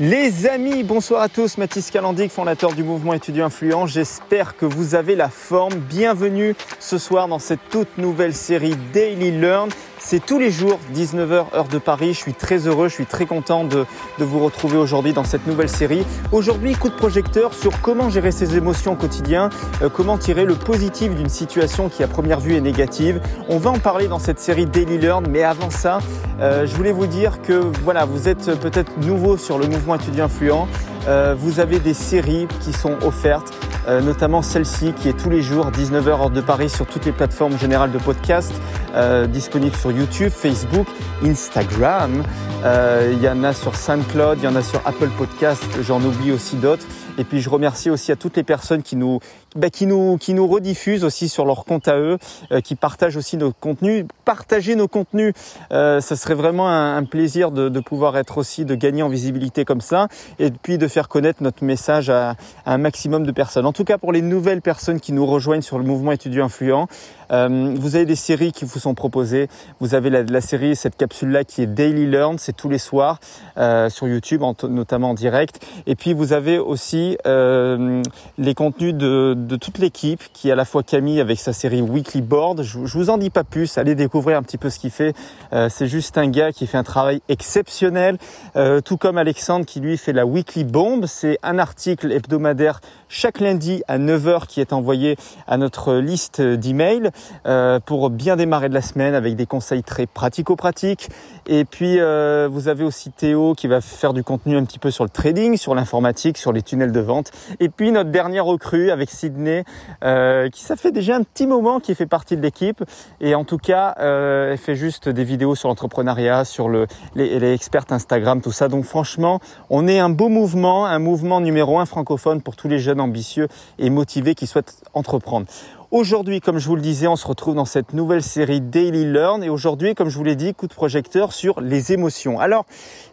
Les amis, bonsoir à tous. Mathis Calandic, fondateur du mouvement étudiant influent. J'espère que vous avez la forme. Bienvenue ce soir dans cette toute nouvelle série Daily Learn. C'est tous les jours, 19h heure de Paris. Je suis très heureux, je suis très content de, vous retrouver aujourd'hui dans cette nouvelle série. Aujourd'hui, coup de projecteur sur comment gérer ses émotions au quotidien, euh, comment tirer le positif d'une situation qui à première vue est négative. On va en parler dans cette série Daily Learn, mais avant ça, euh, je voulais vous dire que voilà, vous êtes peut-être nouveau sur le mouvement étudiant influent. Euh, vous avez des séries qui sont offertes, euh, notamment celle-ci qui est tous les jours 19h heure de Paris sur toutes les plateformes générales de podcast, euh, disponible sur YouTube, Facebook, Instagram. Il y en a sur SoundCloud, il y en a sur Apple Podcast, j'en oublie aussi d'autres. Et puis je remercie aussi à toutes les personnes qui nous, bah, qui nous, qui nous rediffusent aussi sur leur compte à eux, euh, qui partagent aussi nos contenus. Partager nos contenus, euh, ça serait vraiment un, plaisir de, de, pouvoir être aussi, de gagner en visibilité comme ça, et puis de faire connaître notre message à, à, un maximum de personnes. En tout cas, pour les nouvelles personnes qui nous rejoignent sur le mouvement étudiant influent, euh, vous avez des séries qui vous sont proposées. Vous avez la, la série, cette capsule-là qui est Daily Learn, c'est tous les soirs euh, sur YouTube, en, notamment en direct. Et puis vous avez aussi euh, les contenus de toute l'équipe, qui est à la fois Camille avec sa série Weekly Board. Je, je vous en dis pas plus, allez découvrir un petit peu ce qu'il fait. Euh, c'est juste un gars qui fait un travail exceptionnel, euh, tout comme Alexandre qui lui fait la Weekly Bomb. C'est un article hebdomadaire chaque lundi à 9h qui est envoyé à notre liste d'emails euh, pour bien démarrer de la semaine avec des conseils très pratico-pratiques. Et puis euh, vous avez aussi Théo qui va faire du contenu un petit peu sur le trading, sur l'informatique, sur les tunnels de vente. Et puis notre dernière recrue avec Sydney euh, qui ça fait déjà un petit moment qui fait partie de l'équipe et en tout cas elle fait juste des vidéos sur l'entrepreneuriat, sur le, les, les experts Instagram, tout ça. Donc franchement, on est un beau mouvement, un mouvement numéro un francophone pour tous les jeunes ambitieux et motivés qui souhaitent entreprendre. Aujourd'hui, comme je vous le disais, on se retrouve dans cette nouvelle série Daily Learn et aujourd'hui, comme je vous l'ai dit, coup de projecteur sur les émotions. Alors,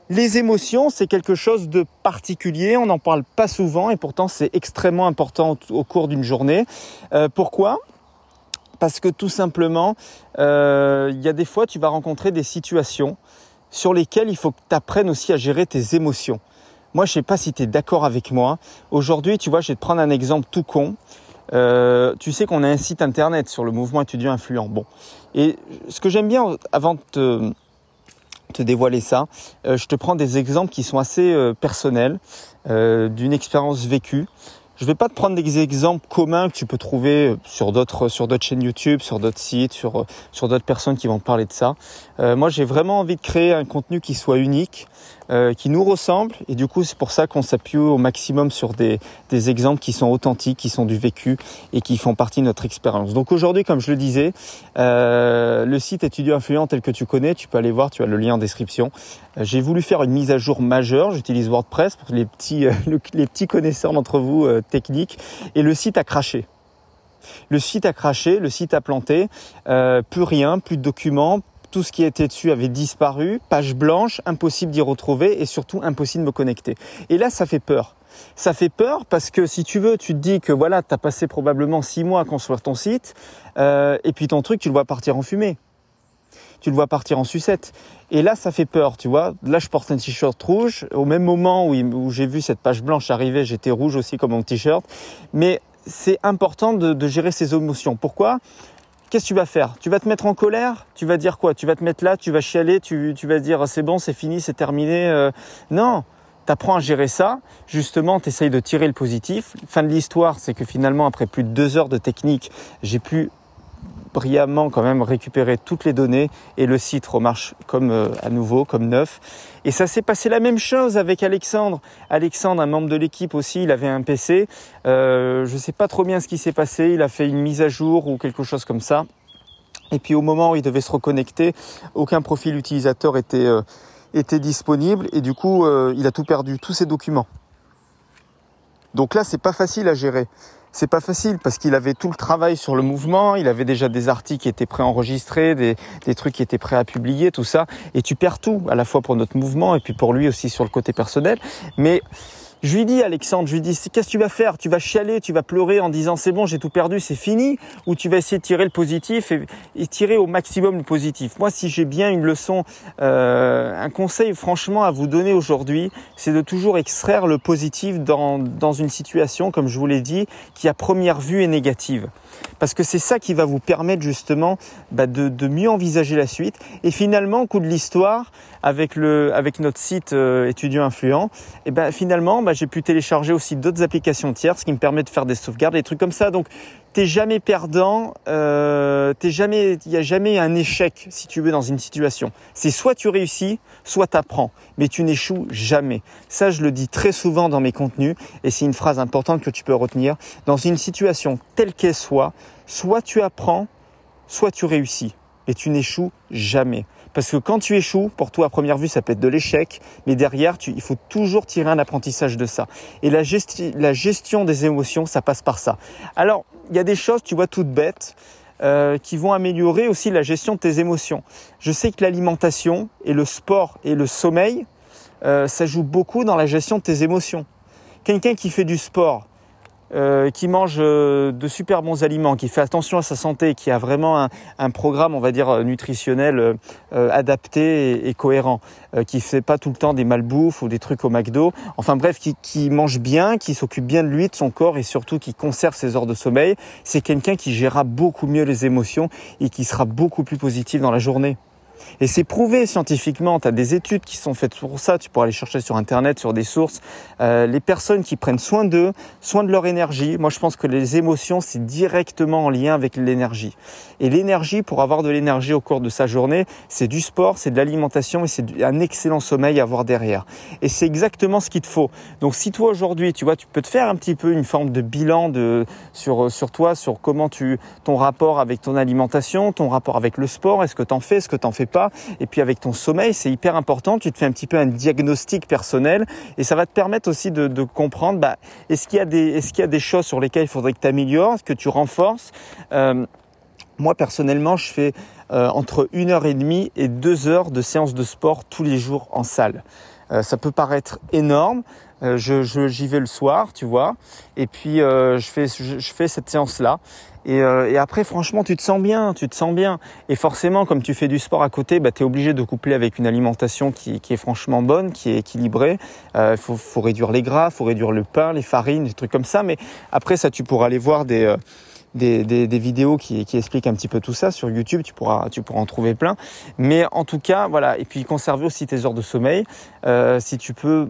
les émotions, c'est quelque chose de particulier, on n'en parle pas souvent et pourtant c'est extrêmement important au cours d'une journée. Euh, pourquoi? Parce que tout simplement, euh, il y a des fois, tu vas rencontrer des situations sur lesquelles il faut que tu apprennes aussi à gérer tes émotions. Moi, je sais pas si tu es d'accord avec moi. Aujourd'hui, tu vois, je vais te prendre un exemple tout con. Euh, tu sais qu'on a un site internet sur le mouvement étudiant influent. Bon, et ce que j'aime bien, avant de te, te dévoiler ça, euh, je te prends des exemples qui sont assez euh, personnels, d'une expérience vécue. Je vais pas te prendre des exemples communs que tu peux trouver sur d'autres sur d'autres chaînes YouTube, sur d'autres sites, sur sur d'autres personnes qui vont parler de ça. Moi, j'ai vraiment envie de créer un contenu qui soit unique, euh, qui nous ressemble, et du coup, c'est pour ça qu'on s'appuie au maximum sur des des exemples qui sont authentiques, qui sont du vécu et qui font partie de notre expérience. Donc aujourd'hui, comme je le disais, euh, le site étudiant influent tel que tu connais, tu peux aller voir, tu as le lien en description. Euh, j'ai voulu faire une mise à jour majeure. J'utilise WordPress pour les petits les petits connaisseurs d'entre vous techniques, et le site a craché. Le site a craché, le site a planté, euh, plus rien, plus de documents, tout ce qui était dessus avait disparu, page blanche, impossible d'y retrouver et surtout impossible de me connecter. Et là, ça fait peur. Ça fait peur parce que si tu veux, tu te dis que voilà, tu as passé probablement six mois à construire ton site euh, et puis ton truc, tu le vois partir en fumée. Tu le vois partir en sucette. Et là, ça fait peur, tu vois. Là, je porte un t-shirt rouge. Au même moment où, j'ai vu cette page blanche arriver, j'étais rouge aussi comme mon t-shirt. Mais c'est important de, de gérer ses émotions. Pourquoi? Qu'est-ce que tu vas faire? Tu vas te mettre en colère? Tu vas dire quoi? Tu vas te mettre là, tu vas chialer, tu, vas dire c'est bon, c'est fini, c'est terminé. Euh... Non, tu apprends à gérer ça. Justement, tu essayes de tirer le positif. Fin de l'histoire, c'est que finalement, après plus de deux heures de technique, j'ai pu brillamment quand même récupérer toutes les données et le site remarche comme euh, à nouveau, comme neuf. Et ça s'est passé la même chose avec Alexandre. Alexandre, un membre de l'équipe aussi, il avait un PC. Euh, je ne sais pas trop bien ce qui s'est passé. Il a fait une mise à jour ou quelque chose comme ça. Et puis au moment où il devait se reconnecter, aucun profil utilisateur était, euh, était disponible et du coup, il a tout perdu, tous ses documents. Donc là, c'est pas facile à gérer c'est pas facile parce qu'il avait tout le travail sur le mouvement, il avait déjà des articles qui étaient préenregistrés, des, des trucs qui étaient prêts à publier, tout ça, et tu perds tout, à la fois pour notre mouvement et puis pour lui aussi sur le côté personnel. Mais Je lui dis, Alexandre, je lui dis, qu'est-ce que tu vas faire? Tu vas chialer, tu vas pleurer en disant c'est bon, j'ai tout perdu, c'est fini? Ou tu vas essayer de tirer le positif et, tirer au maximum le positif? Moi, si j'ai bien une leçon, euh, un conseil franchement à vous donner aujourd'hui, c'est de toujours extraire le positif dans, dans une situation, comme je vous l'ai dit, qui à première vue est négative. Parce que c'est ça qui va vous permettre justement bah, de, mieux envisager la suite. Et finalement, coup de l'histoire, avec, notre site euh, étudiant influent, et ben finalement, bah, j'ai pu télécharger aussi d'autres applications tierces qui me permettent de faire des sauvegardes, des trucs comme ça. T'es jamais perdant, euh, t'es jamais, il n'y a jamais un échec si tu veux dans une situation. C'est soit tu réussis, soit tu apprends, mais tu n'échoues jamais. Ça, je le dis très souvent dans mes contenus et c'est une phrase importante que tu peux retenir. Dans une situation telle qu'elle soit, soit tu apprends, soit tu réussis, et tu n'échoues jamais. Parce que quand tu échoues, pour toi à première vue, ça peut être de l'échec, mais derrière, il faut toujours tirer un apprentissage de ça. Et la, gestion des émotions, ça passe par ça. Alors, il y a des choses, tu vois, toutes bêtes, euh, qui vont améliorer aussi la gestion de tes émotions. Je sais que l'alimentation et le sport et le sommeil, euh, ça joue beaucoup dans la gestion de tes émotions. Quelqu'un qui fait du sport, euh, qui mange euh, de super bons aliments, qui fait attention à sa santé, qui a vraiment un, un programme, on va dire, euh, nutritionnel adapté et, et cohérent, qui fait pas tout le temps des malbouffes ou des trucs au McDo, enfin bref, qui, qui mange bien, qui s'occupe bien de lui, de son corps et surtout qui conserve ses heures de sommeil, c'est quelqu'un qui gérera beaucoup mieux les émotions et qui sera beaucoup plus positif dans la journée. Et c'est prouvé scientifiquement, tu as des études qui sont faites pour ça, tu pourras aller chercher sur Internet, sur des sources. Euh, les personnes qui prennent soin d'eux, soin de leur énergie, moi je pense que les émotions, c'est directement en lien avec l'énergie. Et l'énergie, pour avoir de l'énergie au cours de sa journée, c'est du sport, c'est de l'alimentation et c'est un excellent sommeil à avoir derrière. Et c'est exactement ce qu'il te faut. Donc si toi aujourd'hui, tu vois, tu peux te faire un petit peu une forme de bilan de, sur, sur toi, sur comment tu, ton rapport avec ton alimentation, ton rapport avec le sport, est-ce que tu en fais, est-ce que tu en fais pas. Et puis avec ton sommeil, c'est hyper important. Tu te fais un petit peu un diagnostic personnel et ça va te permettre aussi de, comprendre bah, est-ce qu'il y a des choses sur lesquelles il faudrait que tu améliores, que tu renforces? Euh, moi personnellement, je fais euh, entre une heure et demie et deux heures de séances de sport tous les jours en salle. Euh, ça peut paraître énorme. Je, j'y vais le soir, tu vois, et puis je fais je, je fais cette séance là. Euh, et, après, franchement, tu te sens bien, tu te sens bien. Et forcément, comme tu fais du sport à côté, bah, tu es obligé de coupler avec une alimentation qui, est franchement bonne, qui est équilibrée. Il euh, faut, faut, réduire les gras, faut réduire le pain, les farines, des trucs comme ça. Mais après, ça, tu pourras aller voir des... Euh, des, des, vidéos qui, qui, expliquent un petit peu tout ça sur YouTube, tu pourras, tu pourras en trouver plein. Mais en tout cas, voilà, et puis conserver aussi tes heures de sommeil. Euh, si tu peux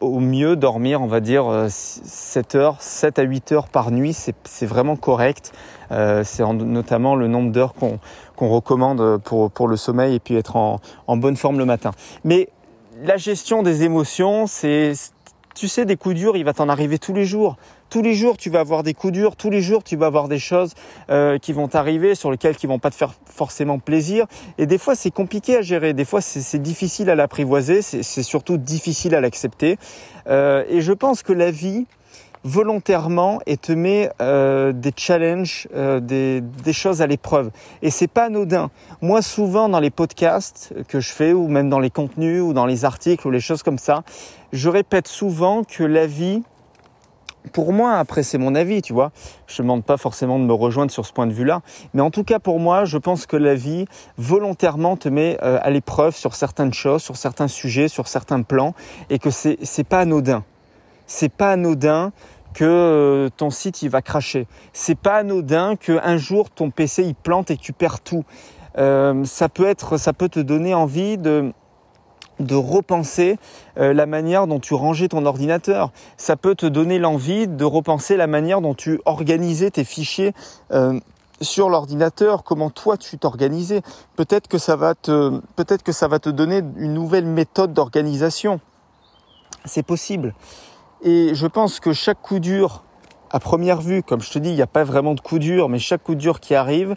au mieux dormir, on va dire 7 euh, heures, 7 à 8 heures par nuit, c'est vraiment correct. Euh, c'est notamment le nombre d'heures qu'on qu'on recommande pour, pour le sommeil et puis être en, en bonne forme le matin. Mais la gestion des émotions, c'est tu sais, des coups durs, il va t'en arriver tous les jours. Tous les jours, tu vas avoir des coups durs. Tous les jours, tu vas avoir des choses euh, qui vont t'arriver, sur lesquelles qui vont pas te faire forcément plaisir. Et des fois, c'est compliqué à gérer. Des fois, c'est difficile à l'apprivoiser. C'est surtout difficile à l'accepter. Euh, et je pense que la vie, volontairement et te met euh, des challenges, euh, des, choses à l'épreuve. Et c'est pas anodin. Moi, souvent dans les podcasts que je fais, ou même dans les contenus, ou dans les articles, ou les choses comme ça, je répète souvent que la vie, pour moi, après c'est mon avis, tu vois, je ne demande pas forcément de me rejoindre sur ce point de vue-là, mais en tout cas pour moi, je pense que la vie volontairement te met euh, à l'épreuve sur certaines choses, sur certains sujets, sur certains plans, et que c'est pas anodin c'est pas anodin que euh, ton site il va cracher. C'est pas anodin que un jour ton PC il plante et tu perds tout. Euh, ça peut être, ça peut te donner envie de de repenser euh, la manière dont tu rangeais ton ordinateur. Ça peut te donner l'envie de repenser la manière dont tu organisais tes fichiers sur l'ordinateur, comment toi tu t'organisais. Peut-être peut-être que ça va te donner une nouvelle méthode d'organisation. C'est possible. Et je pense que chaque coup dur, à première vue, comme je te dis, il n'y a pas vraiment de coup dur, mais chaque coup dur qui arrive,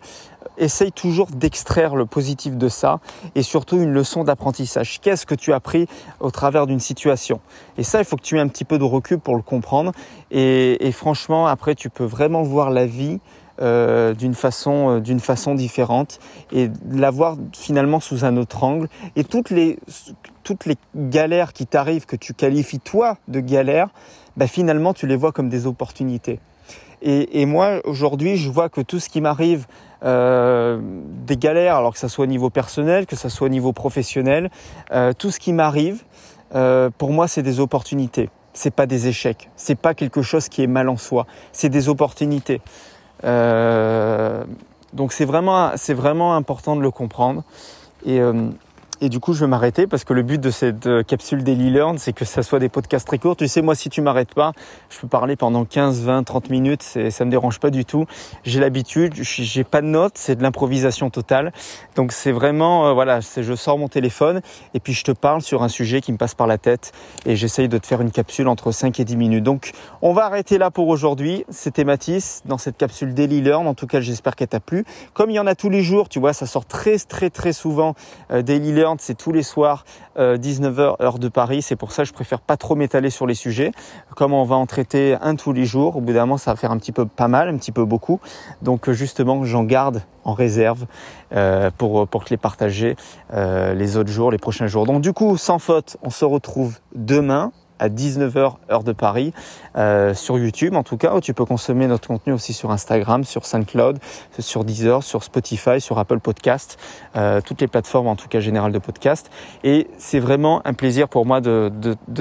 essaye toujours d'extraire le positif de ça et surtout une leçon d'apprentissage. Qu'est-ce que tu as appris au travers d'une situation? Et ça, il faut que tu aies un petit peu de recul pour le comprendre. Et, franchement, après, tu peux vraiment voir la vie euh, d'une façon, d'une façon différente et la voir finalement sous un autre angle. Et toutes les, toutes les galères qui t'arrivent, que tu qualifies toi de galères, bah, finalement tu les vois comme des opportunités. Et, et moi aujourd'hui je vois que tout ce qui m'arrive, euh, des galères, alors que ça soit au niveau personnel, que ça soit au niveau professionnel, euh, tout ce qui m'arrive, euh, pour moi c'est des opportunités. C'est pas des échecs. C'est pas quelque chose qui est mal en soi. C'est des opportunités. Euh, donc c'est vraiment, c'est vraiment important de le comprendre. Euh, et du coup, je vais m'arrêter parce que le but de cette euh, capsule Daily Learn, c'est que ça soit des podcasts très courts. Tu sais, moi, si tu m'arrêtes pas, je peux parler pendant 15, 20, 30 minutes. Ça me dérange pas du tout. J'ai l'habitude. J'ai pas de notes. C'est de l'improvisation totale. Donc, c'est vraiment, euh, voilà, je sors mon téléphone et puis je te parle sur un sujet qui me passe par la tête et j'essaye de te faire une capsule entre 5 et 10 minutes. Donc, on va arrêter là pour aujourd'hui. C'était Mathis dans cette capsule Daily Learn. En tout cas, j'espère qu'elle t'a plu. Comme il y en a tous les jours, tu vois, ça sort très, très, très souvent euh, Daily Learn c'est tous les soirs 19h euh, heure de Paris. C'est pour ça que je préfère pas trop m'étaler sur les sujets. Comme on va en traiter un tous les jours, au bout d'un moment ça va faire un petit peu pas mal, un petit peu beaucoup. Donc euh, justement j'en garde en réserve euh, pour, pour les partager les autres jours, les prochains jours. Donc du coup, sans faute, on se retrouve demain à 19h heure de Paris euh, sur YouTube en tout cas où tu peux consommer notre contenu aussi sur Instagram, sur SoundCloud, sur Deezer, sur Spotify, sur Apple Podcast, euh, toutes les plateformes en tout cas générales de podcast. Et c'est vraiment un plaisir pour moi de,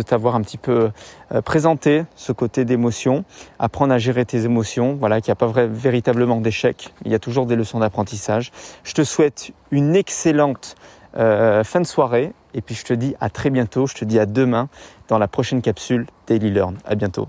t'avoir un petit peu euh, présenté ce côté d'émotion, apprendre à gérer tes émotions, voilà, qu'il n'y a pas vrai, véritablement d'échec, il y a toujours des leçons d'apprentissage. Je te souhaite une excellente euh, fin de soirée. Et puis je te dis à très bientôt. Je te dis à demain dans la prochaine capsule Daily Learn. À bientôt.